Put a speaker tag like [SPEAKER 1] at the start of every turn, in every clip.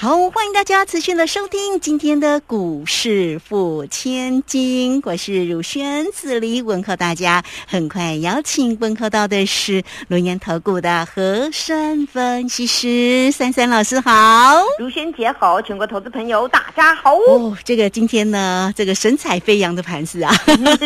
[SPEAKER 1] 好，欢迎大家持续的收听今天的股市付千金，我是汝轩，子里问候大家。很快邀请问候到的是龙岩投顾的和山分析师珊珊老师，好，
[SPEAKER 2] 如轩姐好，全国投资朋友大家好。
[SPEAKER 1] 哦，这个今天呢，这个神采飞扬的盘子啊，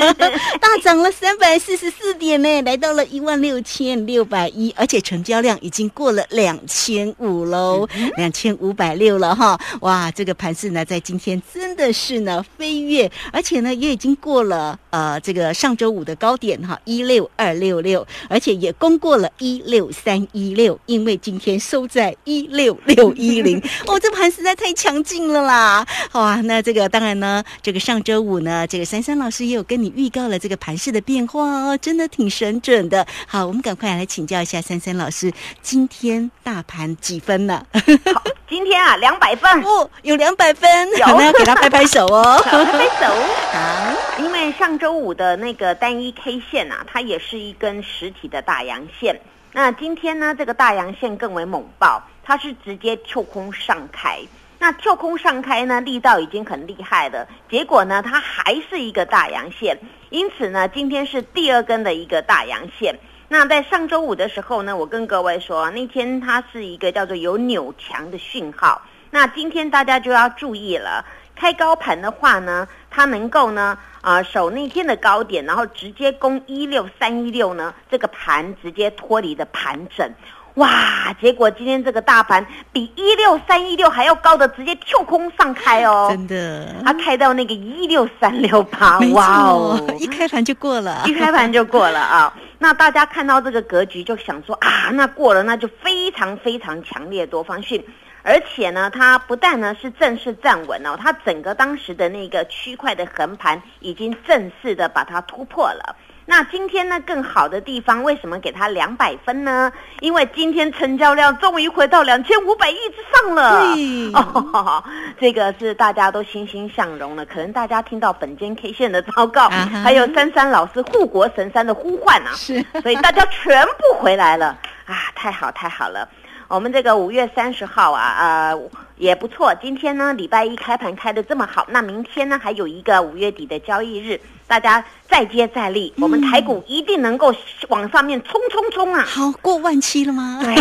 [SPEAKER 1] 大涨了三百四十四点呢，来到了一万六千六百一，而且成交量已经过了两千五喽，两千五百六了哈，哇，这个盘势呢，在今天真的是呢飞跃，而且呢也已经过了呃这个上周五的高点哈，一六二六六，而且也攻过了一六三一六，因为今天收在一六六一零，哦，这盘实在太强劲了啦！好啊，那这个当然呢，这个上周五呢，这个珊珊老师也有跟你预告了这个盘势的变化哦，真的挺神准的。好，我们赶快来请教一下珊珊老师，今天大盘几分呢？
[SPEAKER 2] 好，今天啊两百分，
[SPEAKER 1] 哦，有两百分，
[SPEAKER 2] 有
[SPEAKER 1] 好，那要给他拍拍手哦。
[SPEAKER 2] 拍拍手。
[SPEAKER 1] 好，
[SPEAKER 2] 因为上周五的那个单一 K 线啊，它也是一根实体的大阳线。那今天呢，这个大阳线更为猛爆，它是直接跳空上开。那跳空上开呢，力道已经很厉害了，结果呢，它还是一个大阳线。因此呢，今天是第二根的一个大阳线。那在上周五的时候呢，我跟各位说，那天它是一个叫做有扭强的讯号。那今天大家就要注意了，开高盘的话呢，它能够呢，啊、守那天的高点，然后直接攻一六三一六呢，这个盘直接脱离的盘整。哇！结果今天这个大盘比一六三一六还要高的，直接跳空上开哦，
[SPEAKER 1] 真的，
[SPEAKER 2] 它开到那个一六三六八，哇哦，！
[SPEAKER 1] 一开盘就过了，
[SPEAKER 2] 一开盘就过了啊。那大家看到这个格局，就想说啊，那过了，那就非常非常强烈多方讯。而且呢，它不但呢是正式站稳哦，它整个当时的那个区块的横盘已经正式的把它突破了。那今天呢，更好的地方为什么给它两百分呢？因为今天成交量终于回到两千五百亿之上了。
[SPEAKER 1] 对
[SPEAKER 2] 哦，这个是大家都欣欣向荣了。可能大家听到本间 K 线的报告，还有珊珊老师护国神山的呼唤啊，
[SPEAKER 1] 是
[SPEAKER 2] 所以大家全部回来了啊！太好太好了。我们这个五月三十号啊，呃，也不错。今天呢，礼拜一开盘开的这么好，那明天呢，还有一个五月底的交易日，大家再接再厉，我们台股一定能够往上面冲冲冲啊！
[SPEAKER 1] 好过万期了吗？
[SPEAKER 2] 对，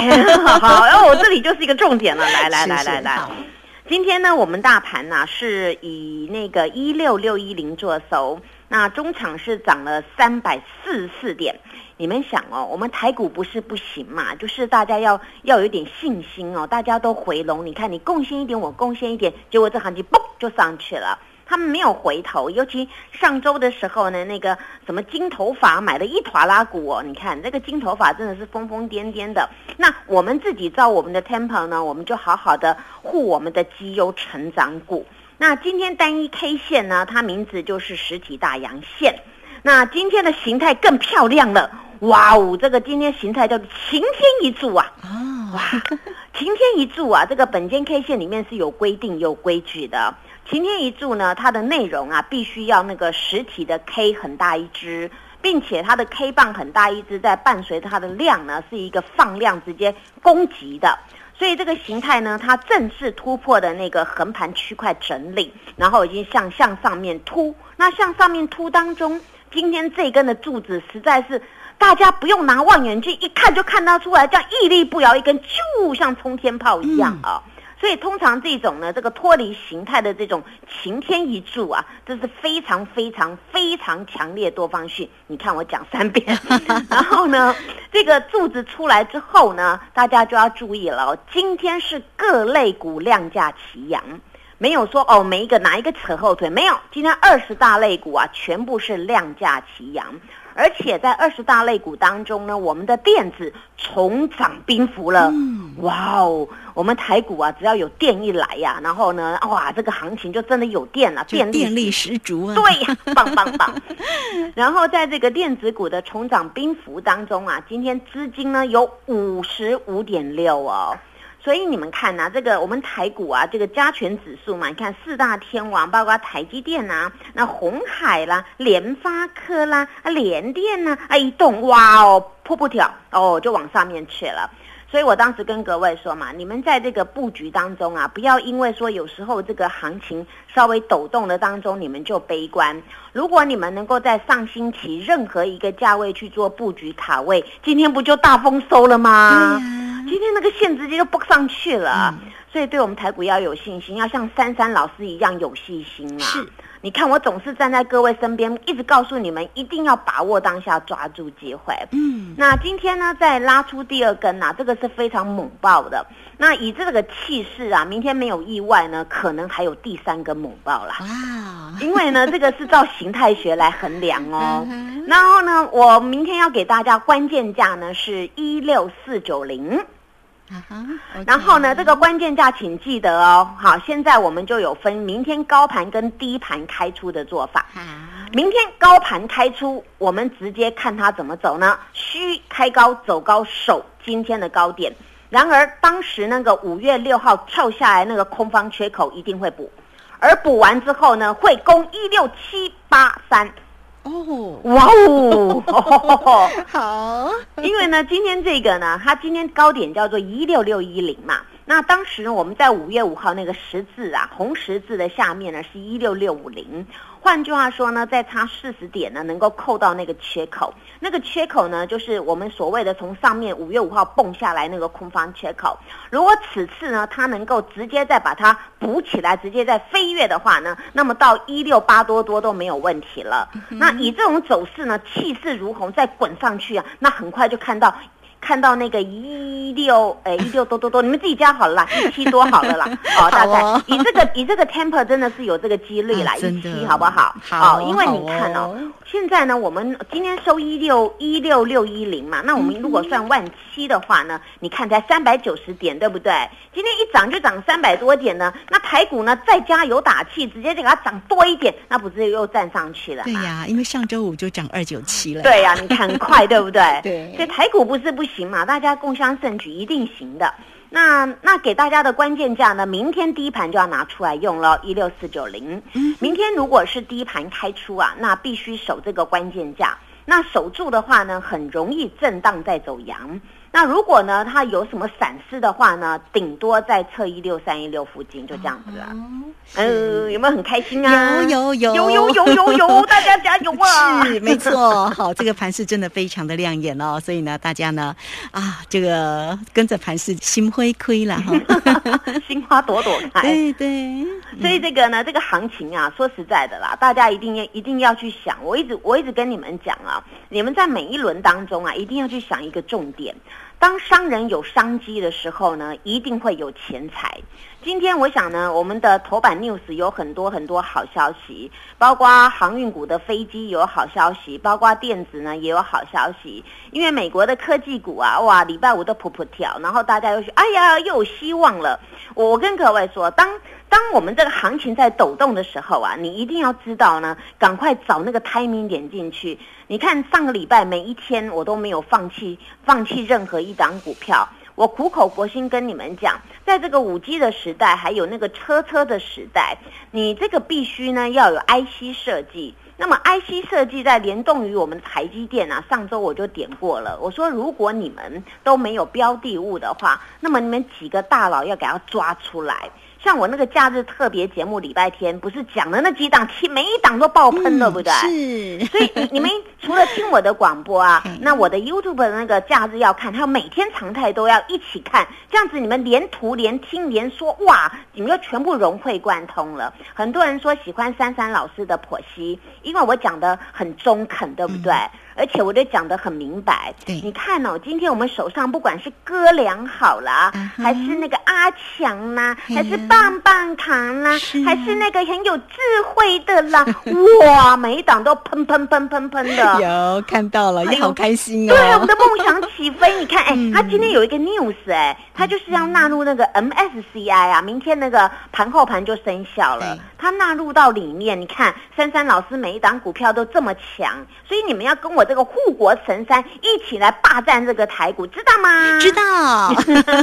[SPEAKER 2] 好，然后我这里就是一个重点了，来来来来来，今天呢，我们大盘呢、是以那个一六六一零做收，那中场是涨了三百四十四点。你们想哦，我们台股不是不行嘛，就是大家要要有点信心哦，大家都回笼。你看，你贡献一点，我贡献一点，结果这行情嘣就上去了。他们没有回头，尤其上周的时候呢，那个什么金头发买了一坨拉股哦，你看这个金头发真的是疯疯癫癫的。那我们自己造我们的 tempo 呢，我们就好好的护我们的绩优成长股。那今天单一 K 线呢，它名字就是实体大阳线。那今天的形态更漂亮了，哇哦，这个今天形态叫晴天一柱啊！
[SPEAKER 1] 哦，
[SPEAKER 2] 哇，晴天一柱啊，这个本间 K 线里面是有规定、有规矩的。晴天一柱呢，它的内容啊，必须要那个实体的 K 很大一只，并且它的 K 棒很大一只，在伴随它的量呢，是一个放量直接攻击的。所以这个形态呢，它正式突破的那个横盘区块整理，然后已经向向上面突。那向上面突当中，今天这根的柱子实在是大家不用拿望远镜一看就看得出来，这样屹立不摇一根，就像冲天炮一样啊！所以通常这种呢，这个脱离形态的这种晴天一柱啊，这是非常非常非常强烈多方讯。你看我讲三遍，然后呢，这个柱子出来之后呢，大家就要注意了哦。今天是各类股量价齐扬。没有说哦，每一个哪一个扯后腿，没有。今天二十大类股啊，全部是量价齐扬，而且在二十大类股当中呢，我们的电子重涨冰符了。
[SPEAKER 1] 嗯，
[SPEAKER 2] 哇哦，我们台股啊，只要有电一来呀、然后呢，哇，这个行情就真的有电了，电力
[SPEAKER 1] 电力十足啊。
[SPEAKER 2] 对呀，棒棒棒！然后在这个电子股的重涨冰符当中啊，今天资金呢有五十五点六哦。所以你们看呐、这个我们台股啊，这个加权指数嘛，你看四大天王，包括台积电呐、那红海啦、联发科啦、啊联电呐、啊一动，哇哦，瀑布跳哦，就往上面去了。所以我当时跟各位说嘛，你们在这个布局当中啊，不要因为说有时候这个行情稍微抖动的当中，你们就悲观。如果你们能够在上星期任何一个价位去做布局卡位，今天不就大丰收了吗？今天那个线直接就蹦上去了。
[SPEAKER 1] 嗯
[SPEAKER 2] 所以对我们台股要有信心，要像珊珊老师一样有信心啊。
[SPEAKER 1] 是。
[SPEAKER 2] 你看，我总是站在各位身边，一直告诉你们，一定要把握当下，抓住机会。
[SPEAKER 1] 嗯，
[SPEAKER 2] 那今天呢，再拉出第二根呐、这个是非常猛爆的。那以这个气势啊，明天没有意外呢，可能还有第三根猛爆啦。
[SPEAKER 1] 哇，
[SPEAKER 2] 因为呢，这个是照形态学来衡量哦。然后呢，我明天要给大家关键价呢是一六四九零。
[SPEAKER 1] 啊哈，
[SPEAKER 2] 然后呢这个关键价请记得哦。好，现在我们就有分明天高盘跟低盘开出的做法。
[SPEAKER 1] 好，
[SPEAKER 2] 明天高盘开出，我们直接看它怎么走呢？虚开高走高，守今天的高点。然而当时那个五月六号跳下来那个空方缺口一定会补，而补完之后呢，会攻一六七八三。
[SPEAKER 1] 哦，
[SPEAKER 2] 哇哦！
[SPEAKER 1] 好，
[SPEAKER 2] 因为呢，今天这个呢，它今天高点叫做一六六一零嘛。那当时呢，我们在五月五号那个十字啊，红十字的下面呢是一六六五零。换句话说呢，再差四十点呢，能够扣到那个缺口。那个缺口呢，就是我们所谓的从上面五月五号蹦下来那个空方缺口。如果此次呢，它能够直接再把它补起来，直接再飞跃的话呢，那么到一六八多多都没有问题了。那以这种走势呢，气势如虹，再滚上去啊，那很快就看到。看到那个一六哎一六多多多，你们自己加好了啦，一七多好了啦，哦，大概
[SPEAKER 1] 哦
[SPEAKER 2] 以这个以这个 temper 真的是有这个几率啦，一七好不好？
[SPEAKER 1] 好
[SPEAKER 2] 哦，因为你看哦
[SPEAKER 1] 哦，
[SPEAKER 2] 现在呢，我们今天收一六一六六一零嘛，那我们如果算万七的话呢，你看才三百九十点，对不对？今天一涨就涨三百多点呢，那台股呢再加油打气，直接就给它涨多一点，那不是又站上去了？
[SPEAKER 1] 对呀，因为上周五就涨二九七了，
[SPEAKER 2] 对呀、你看很快，对不对？
[SPEAKER 1] 对
[SPEAKER 2] 所以台股不是不行嘛，大家共襄盛举，一定行的。那那给大家的关键价呢，明天第一盘就要拿出来用了，一六四九零。
[SPEAKER 1] 嗯
[SPEAKER 2] 明天如果是第一盘开出啊，那必须守这个关键价。那守住的话呢，很容易震荡再走阳。那如果呢，它有什么闪失的话呢，顶多在测一六三一六附近，就这样子
[SPEAKER 1] 啊。
[SPEAKER 2] 嗯、有没有很开心啊？
[SPEAKER 1] 有有有
[SPEAKER 2] 有有有有有，大家加油啊！
[SPEAKER 1] 是，没错。好，这个盘是真的非常的亮眼哦，所以呢，大家呢，啊，这个跟着盘是心灰亏了哈，
[SPEAKER 2] 心花朵朵开。
[SPEAKER 1] 对对。
[SPEAKER 2] 所以这个呢，这个行情啊，说实在的啦，大家一定要一定要去想。我一直我一直跟你们讲啊，你们在每一轮当中啊，一定要去想一个重点。当商人有商机的时候呢，一定会有钱财。今天我想呢，我们的头版 news 有很多很多好消息，包括航运股的飞机有好消息，包括电子呢也有好消息。因为美国的科技股啊，哇，礼拜五都噗噗跳，然后大家又说，哎呀，又有希望了。我我跟各位说，当当我们这个行情在抖动的时候啊，你一定要知道呢，赶快找那个 timing 点进去。你看上个礼拜每一天我都没有放弃放弃任何一档股票，我苦口婆心跟你们讲，在这个五 G 的时代，还有那个车车的时代，你这个必须呢要有 IC 设计。那么 IC 设计在联动于我们台积电啊，上周我就点过了。我说，如果你们都没有标的物的话，那么你们几个大佬要给它抓出来。像我那个假日特别节目礼拜天，不是讲的那几档，其每一档都爆喷，对不对？
[SPEAKER 1] 嗯是，
[SPEAKER 2] 所以你你们除了听我的广播啊
[SPEAKER 1] 嗯，
[SPEAKER 2] 那我的 YouTube 的那个假日要看，还有每天常态都要一起看，这样子你们连图连听连说，哇，你们就全部融会贯通了。很多人说喜欢珊珊老师的剖析，因为我讲的很中肯，对不对？
[SPEAKER 1] 嗯
[SPEAKER 2] 而且我都讲得很明白。
[SPEAKER 1] 对
[SPEAKER 2] 你看哦，今天我们手上不管是哥俩好啦，
[SPEAKER 1] 啊哈
[SPEAKER 2] 还是那个阿强啦，还是棒棒糖啦，
[SPEAKER 1] 是啊
[SPEAKER 2] 还是那个很有智慧的啦，哇，每一档都喷喷喷喷喷的。
[SPEAKER 1] 有看到了，也好开心哦。
[SPEAKER 2] 对，我们的梦想起飞。你看，哎、
[SPEAKER 1] 嗯
[SPEAKER 2] 他今天有一个 news，哎，他就是要纳入那个 MSCI 啊，明天那个盘后盘就生效了，他纳入到里面。你看，珊珊老师每一档股票都这么强，所以你们要跟我这个护国神山一起来霸占这个台股，知道吗？
[SPEAKER 1] 知道，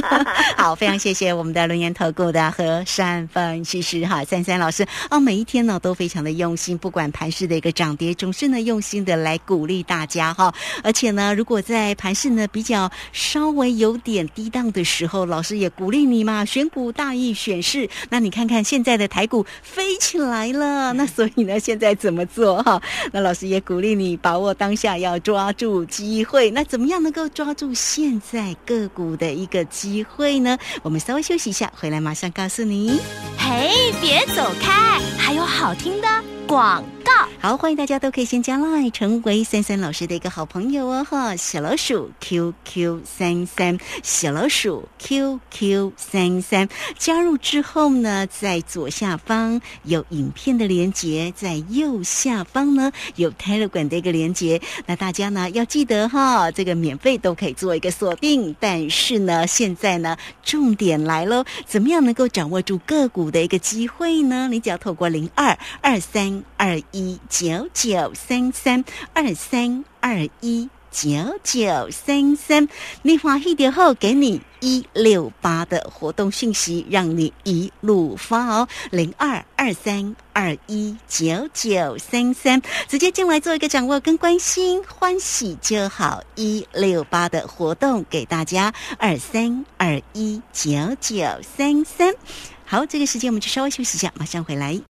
[SPEAKER 1] 好，非常谢谢我们的轮研投顾的和善分析师哈，珊珊老师哦，每一天呢都非常的用心，不管盘市的一个涨跌，总是呢用心的来鼓励大家哈。而且呢，如果在盘市呢比较稍微有点低档的时候，老师也鼓励你嘛，选股大意选市。那你看看现在的台股飞起来了，那所以呢，现在怎么做哈？那老师也鼓励你把握当下，要抓住机会。那怎么样能够抓住现在个股的一个机会呢？我们稍微休息一下，回来马上告诉你。
[SPEAKER 3] 嘿，别走开，还有好听的广
[SPEAKER 1] 好，欢迎大家都可以先加 line 成为三三老师的一个好朋友哦哈，小老鼠 QQ 三三，小老鼠 QQ 三三，加入之后呢，在左下方有影片的连接，在右下方呢有 Telegram 的一个连接，那大家呢要记得哈，这个免费都可以做一个锁定，但是呢，现在呢重点来喽，怎么样能够掌握住个股的一个机会呢？你只要透过零二二三二一一九九三三二三二一。九九三三，你欢喜的后给你一六八的活动讯息，让你一路发哦，零二二三二一九九三三，直接进来做一个掌握跟关心，欢喜就好，一六八的活动给大家，二三二一九九三三。好，这个时间我们就稍微休息一下，马上回来。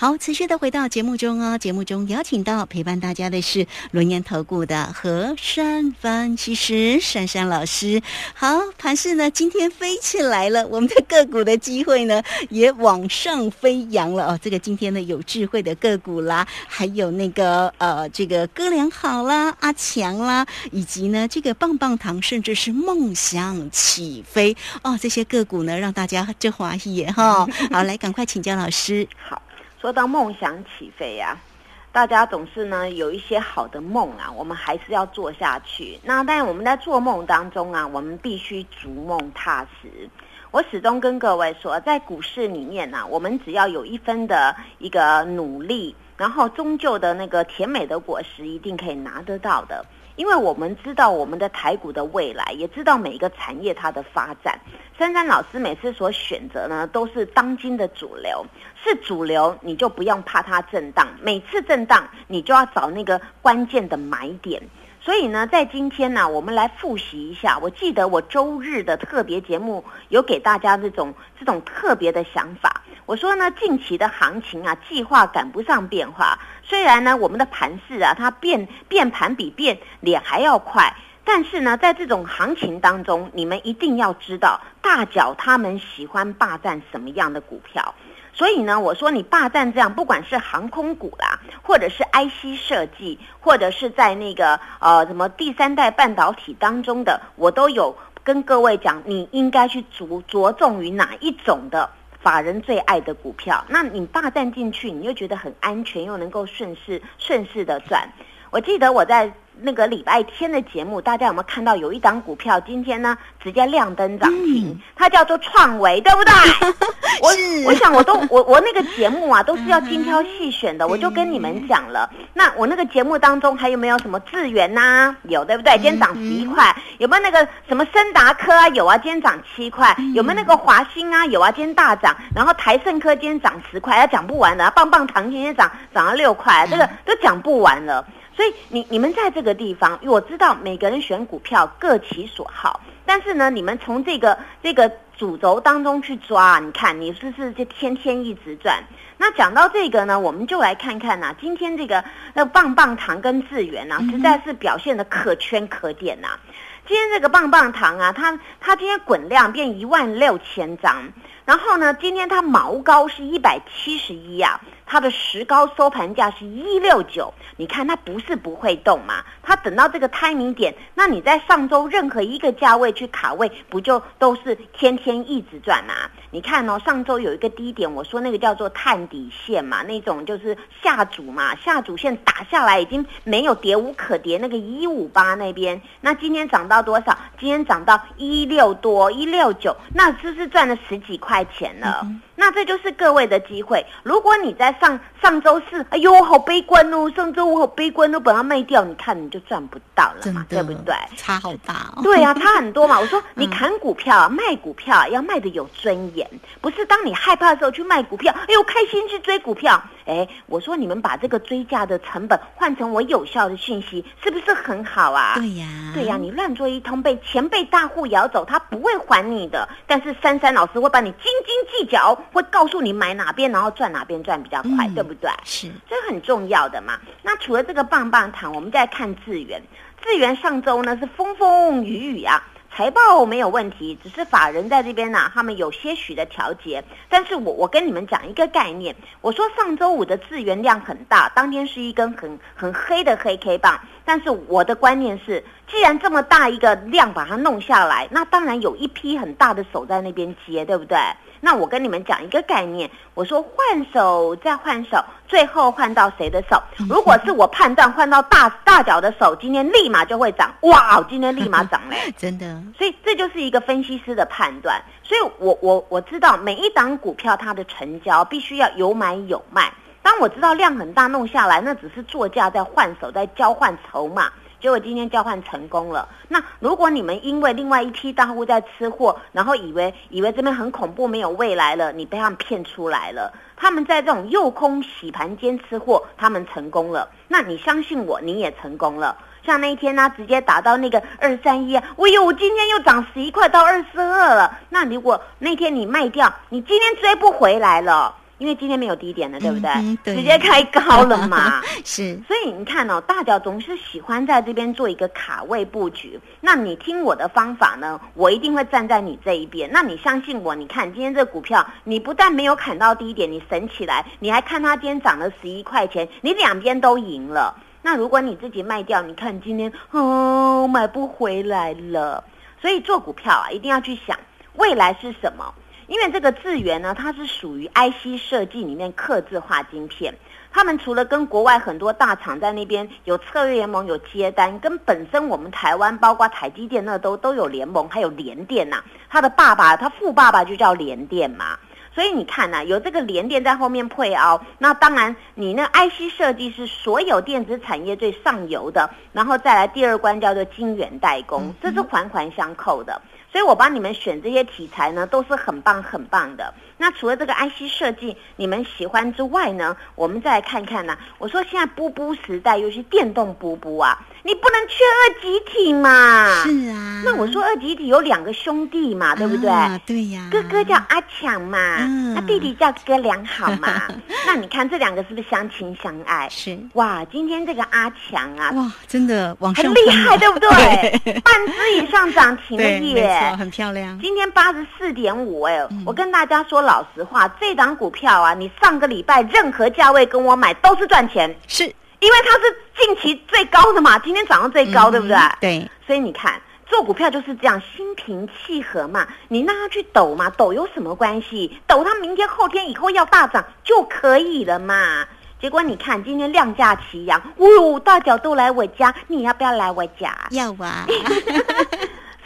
[SPEAKER 1] 好，持续的回到节目中哦。节目中邀请到陪伴大家的是轮研投顾的何珊分析师珊珊老师。好，盘市呢今天飞起来了，我们的个股的机会呢也往上飞扬了哦。这个今天呢有智慧的个股啦，还有那个呃这个哥俩好啦、阿强啦，以及呢这个棒棒糖，甚至是梦想起飞哦，这些个股呢让大家这欢喜哈。好，来赶快请教老师。
[SPEAKER 2] 好，说到梦想起飞呀、大家总是呢有一些好的梦啊，我们还是要做下去。那但我们在做梦当中啊，我们必须逐梦踏实。我始终跟各位说，在股市里面呢、我们只要有一分的一个努力，然后终究的那个甜美的果实一定可以拿得到的。因为我们知道我们的台股的未来，也知道每一个产业它的发展。珊珊老师每次所选择呢，都是当今的主流，是主流，你就不用怕它震荡。每次震荡，你就要找那个关键的买点。所以呢，在今天呢，我们来复习一下。我记得我周日的特别节目有给大家这种这种特别的想法。我说呢，近期的行情啊，计划赶不上变化。虽然呢，我们的盘势啊，它变变盘比变脸还要快。但是呢，在这种行情当中，你们一定要知道，大脚他们喜欢霸占什么样的股票。所以呢，我说你霸占这样，不管是航空股啦，或者是 IC 设计，或者是在那个呃什么第三代半导体当中的，我都有跟各位讲，你应该去着着重于哪一种的法人最爱的股票。那你霸占进去，你又觉得很安全，又能够顺势顺势的赚。我记得我在那个礼拜天的节目，大家有没有看到有一档股票今天呢直接亮灯涨停？
[SPEAKER 1] 嗯
[SPEAKER 2] 它叫做创维，对不对？我我想我都我我那个节目啊都是要精挑细选的，我就跟你们讲了。那我那个节目当中还有没有什么智源呐、有对不对？今天涨十一块。有没有那个什么森达科啊？有啊，今天涨七块。有没有那个华兴啊？有啊，今天大涨。然后台盛科今天涨十块，要讲不完的。棒棒糖今天涨涨了六块，这个都讲不完了。所以你你们在这个地方，我知道每个人选股票各其所好，但是呢，你们从这个这个主轴当中去抓，你看你是不是就天天一直赚？那讲到这个呢，我们就来看看呐、今天这个那棒棒糖跟智源呐、实在是表现的可圈可点呐、今天这个棒棒糖啊，它它今天滚量变一万六千张，然后呢，今天它毛高是一百七十一啊，它的实高收盘价是一六九。你看它不是不会动嘛？它等到这个 timing 点，那你在上周任何一个价位去卡位，不就都是天天一直赚嘛？你看哦，上周有一个低点，我说那个叫做探底线嘛，那种就是下主嘛，下主线打下来已经没有跌无可跌，那个一五八那边，那今天涨到多少？今天涨到一六多，一六九，那是不是赚了十几块钱了？那这就是各位的机会。如果你在上上周四，哎呦，好悲观哦，上周五好悲观哦，把它卖掉，你看你就赚不到了嘛，对不对？
[SPEAKER 1] 差好大哦。
[SPEAKER 2] 对啊，差很多嘛。我说 你砍股票、卖股票要卖的有尊严，不是当你害怕的时候去卖股票，哎呦，开心去追股票。哎，我说你们把这个追价的成本换成我有效的讯息，是不是很好啊？
[SPEAKER 1] 对呀，
[SPEAKER 2] 对呀，你乱做一通，被钱被大户咬走，他不会还你的。但是珊珊老师会把你斤斤计较。会告诉你买哪边，然后赚哪边赚比较快，对不对？
[SPEAKER 1] 是，
[SPEAKER 2] 这很重要的嘛。那除了这个棒棒糖，我们再看智源。智源上周呢是风风雨雨啊，财报没有问题，只是法人在这边呢，他们有些许的调节。但是我我跟你们讲一个概念，我说上周五的资源量很大，当天是一根很很黑的黑 K 棒。但是我的观念是，既然这么大一个量把它弄下来，那当然有一批很大的手在那边接，对不对？那我跟你们讲一个概念，我说换手再换手，最后换到谁的手？如果是我判断换到大大脚的手，今天立马就会涨，哇！今天立马涨嘞，
[SPEAKER 1] 真的。
[SPEAKER 2] 所以这就是一个分析师的判断。所以我我我知道每一档股票它的成交必须要有买有卖。当我知道量很大弄下来，那只是作价在换手，在交换筹码。结果今天交换成功了。那如果你们因为另外一批大户在吃货，然后以为以为这边很恐怖没有未来了，你被他们骗出来了。他们在这种诱空洗盘间吃货，他们成功了。那你相信我，你也成功了。像那一天呢，直接打到那个二三一，哎呦，今天又涨十一块到二十二了。那如果那天你卖掉，你今天追不回来了。因为今天没有低点了，对不对？直接开高了嘛。
[SPEAKER 1] 是，
[SPEAKER 2] 所以你看哦，大脚总是喜欢在这边做一个卡位布局。那你听我的方法呢，我一定会站在你这一边。那你相信我，你看今天这股票，你不但没有砍到低点，你省起来，你还看它今天涨了十一块钱，你两边都赢了。那如果你自己卖掉，你看今天哦买不回来了。所以做股票啊，一定要去想未来是什么。因为这个智源呢，它是属于 IC 设计里面刻字化晶片。他们除了跟国外很多大厂在那边有策略联盟、有接单，跟本身我们台湾包括台积电那都都有联盟，还有联电呐。他的爸爸，他富爸爸就叫联电嘛。所以你看呐，有这个联电在后面配哦，那当然你那 IC 设计是所有电子产业最上游的，然后再来第二关叫做晶圆代工，这是环环相扣的。所以我帮你们选这些题材呢，都是很棒很棒的。那除了这个 IC 设计你们喜欢之外呢，我们再来看看呢。我说现在布布时代，尤其电动布布啊，你不能缺二极体嘛。
[SPEAKER 1] 是啊。
[SPEAKER 2] 那我说二极体有两个兄弟嘛，对不对？
[SPEAKER 1] 对呀。
[SPEAKER 2] 哥哥叫阿强嘛，那弟弟叫哥良好嘛。那你看这两个是不是相亲相爱？
[SPEAKER 1] 是。
[SPEAKER 2] 哇，今天这个阿强啊，
[SPEAKER 1] 哇，真的往上
[SPEAKER 2] 很厉害，对不对？半只以上涨停了 耶。
[SPEAKER 1] 很漂亮，
[SPEAKER 2] 今天八十四点五哎，我跟大家说老实话，这档股票啊，你上个礼拜任何价位跟我买都是赚钱，
[SPEAKER 1] 是
[SPEAKER 2] 因为它是近期最高的嘛，今天涨到最高，对不对？
[SPEAKER 1] 对，
[SPEAKER 2] 所以你看做股票就是这样，心平气和嘛，你让它去抖嘛，抖有什么关系？抖它明天、后天、以后要大涨就可以了嘛。结果你看今天量价齐扬，哦，大脚都来我家，你要不要来我家？
[SPEAKER 1] 要啊。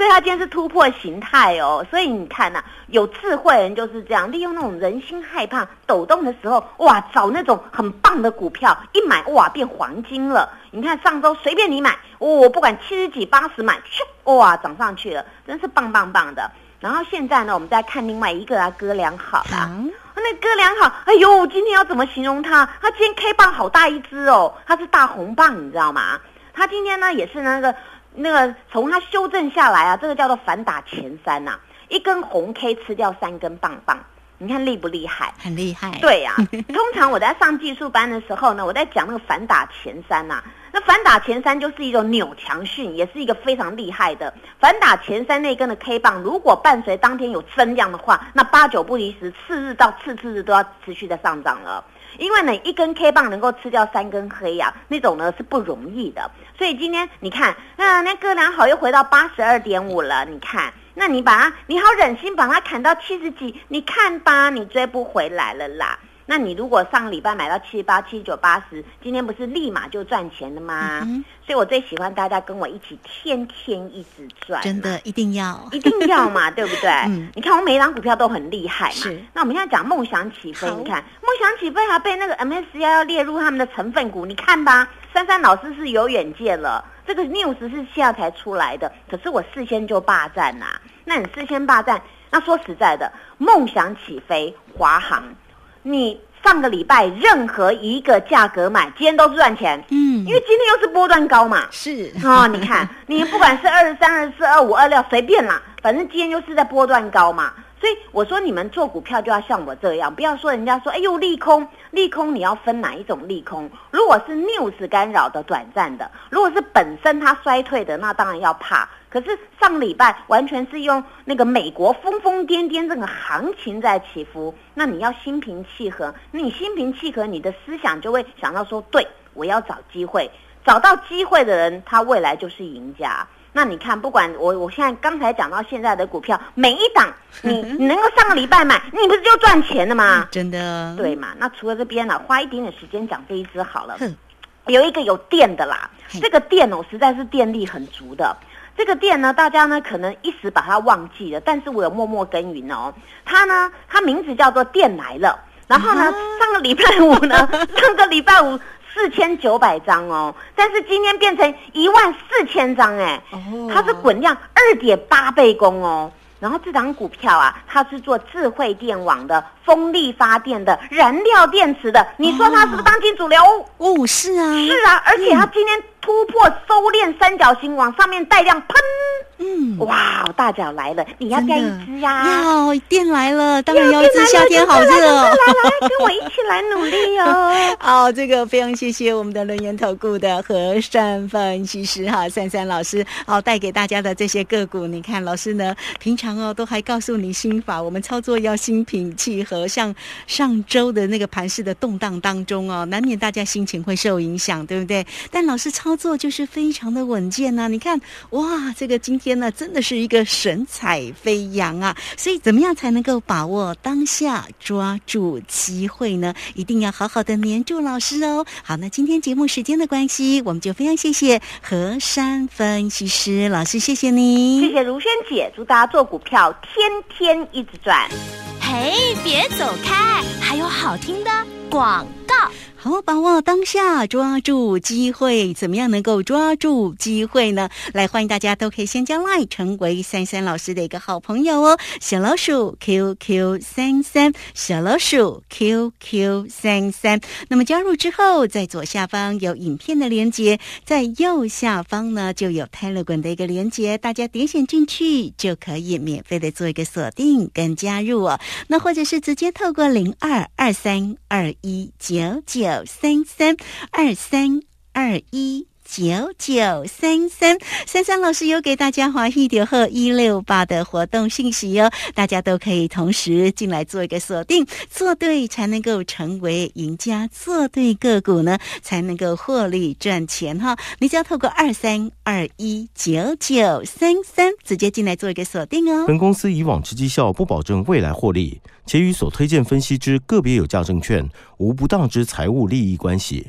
[SPEAKER 2] 所以它今天是突破形态哦，所以你看呐，有智慧人就是这样，利用那种人心害怕抖动的时候，哇，找那种很棒的股票，一买哇变黄金了。你看上周随便你买，我不管七十几八十买，咻，哇涨上去了，真是棒棒棒的。然后现在呢，我们再看另外一个啊，哥良好啦，那哥良好，哎呦，今天要怎么形容它？它今天 K 棒好大一只哦，它是大红棒，你知道吗？它今天呢也是那个。那个从它修正下来啊，这个叫做反打前三呐，一根红 K 吃掉三根棒棒，你看厉不厉害？
[SPEAKER 1] 很厉害。，
[SPEAKER 2] 对呀、通常我在上技术班的时候呢，我在讲那个反打前三呐、那反打前三就是一种扭强讯，也是一个非常厉害的反打前三那根的 K 棒，如果伴随当天有增量的话，那八九不离十，次日到次次日都要持续的上涨了。因为呢，一根 K 棒能够吃掉三根黑呀、那种呢是不容易的。所以今天你看，啊，那哥俩好又回到八十二点五了，你看。那你把它，你好忍心把它砍到七十几，你看吧，你追不回来了啦。那你如果上个礼拜买到七十八、七十九、八十，今天不是立马就赚钱了吗？
[SPEAKER 1] 嗯
[SPEAKER 2] 所以我最喜欢大家跟我一起天天一直赚，
[SPEAKER 1] 真的一定要。
[SPEAKER 2] 一定要嘛，对不对？
[SPEAKER 1] 嗯
[SPEAKER 2] 你看我每一张股票都很厉害嘛。
[SPEAKER 1] 是
[SPEAKER 2] 那我们现在讲梦想起飞，你看梦想起飞还被那个 MSCI 要列入他们的成分股，你看吧，珊珊老师是有远见了。这个 news 是现在才出来的，可是我事先就霸占呐、那你事先霸占，那说实在的，梦想起飞，华航，你上个礼拜任何一个价格买，今天都是赚钱，
[SPEAKER 1] 嗯，
[SPEAKER 2] 因为今天又是波段高嘛。
[SPEAKER 1] 是
[SPEAKER 2] 哦，你看，你不管是二十三、二十四、二五、二六，随便啦，反正今天就是在波段高嘛。所以我说，你们做股票就要像我这样，不要说人家说，哎呦利空，利空你要分哪一种利空？如果是 news 干扰的短暂的，如果是本身它衰退的，那当然要怕。可是上礼拜完全是用那个美国疯疯癫癫这个行情在起伏，那你要心平气和，那你心平气和，你的思想就会想到说，对我要找机会，找到机会的人，他未来就是赢家。那你看，不管我我现在刚才讲到现在的股票，每一档 你你能够上个礼拜买，你不是就赚钱了吗？
[SPEAKER 1] 真的。
[SPEAKER 2] 对嘛？那除了这边呢，花一点点时间讲这一支好了。
[SPEAKER 1] 哼
[SPEAKER 2] 有一个有电的啦
[SPEAKER 1] 嘿，
[SPEAKER 2] 这个电哦，实在是电力很足的。这个店呢，大家呢可能一时把它忘记了，但是我有默默耕耘哦。它呢，它名字叫做店来了。然后呢，上个礼拜五呢，上个礼拜五四千九百张哦，但是今天变成一万四千张哎，
[SPEAKER 1] 哦
[SPEAKER 2] 它是滚量二点八倍工哦。然后这档股票啊，它是做智慧电网的、风力发电的、燃料电池的，你说它是不是当今主流？
[SPEAKER 1] 哦，是啊，
[SPEAKER 2] 是啊，而且它今天突破收敛三角形，往上面带量，喷！
[SPEAKER 1] 嗯，
[SPEAKER 2] 哇，大脚来了，你要不要一只呀？
[SPEAKER 1] 要电来了，当然
[SPEAKER 2] 要
[SPEAKER 1] 要一只，夏天好热哦。
[SPEAKER 2] 来来来，跟我一起来努力哦。
[SPEAKER 1] 好，这个非常谢谢我们的轮研投顾的和善分析师哈，珊珊老师，好带给大家的这些个股，你看老师呢，平常哦都还告诉你心法，我们操作要心平气和，像上周的那个盘市的动荡当中哦，难免大家心情会受影响，对不对？但老师操作就是非常的稳健呐、你看哇，这个今天呢真的是一个神采飞扬啊！所以怎么样才能够把握当下，抓住机会呢？一定要好好的黏住老师哦。好，那今天节目时间的关系，我们就非常谢谢何山分析师老师，谢谢你。
[SPEAKER 2] 谢谢如萱姐，祝大家做股票天天一直赚。
[SPEAKER 3] 嘿，别走开，还有好听的广告。
[SPEAKER 1] 好把握当下，抓住机会，怎么样能够抓住机会呢？来，欢迎大家都可以先加 line 成为珊珊老师的一个好朋友哦。小老鼠 QQ 三三，小老鼠 QQ 三三。那么加入之后，在左下方有影片的连接，在右下方呢就有 tele 港的一个连接，大家点选进去就可以免费的做一个锁定跟加入哦。那或者是直接透过零二二三二一九九三三二三二一。九九三三三三老师有给大家华裔点贺一六八的活动信息哦，大家都可以同时进来做一个锁定，做对才能够成为赢家，做对个股呢才能够获利赚钱哈。你只要透过二三二一九九三三直接进来做一个锁定哦。
[SPEAKER 4] 本公司以往之绩效不保证未来获利，且与所推荐分析之个别有价证券无不当之财务利益关系。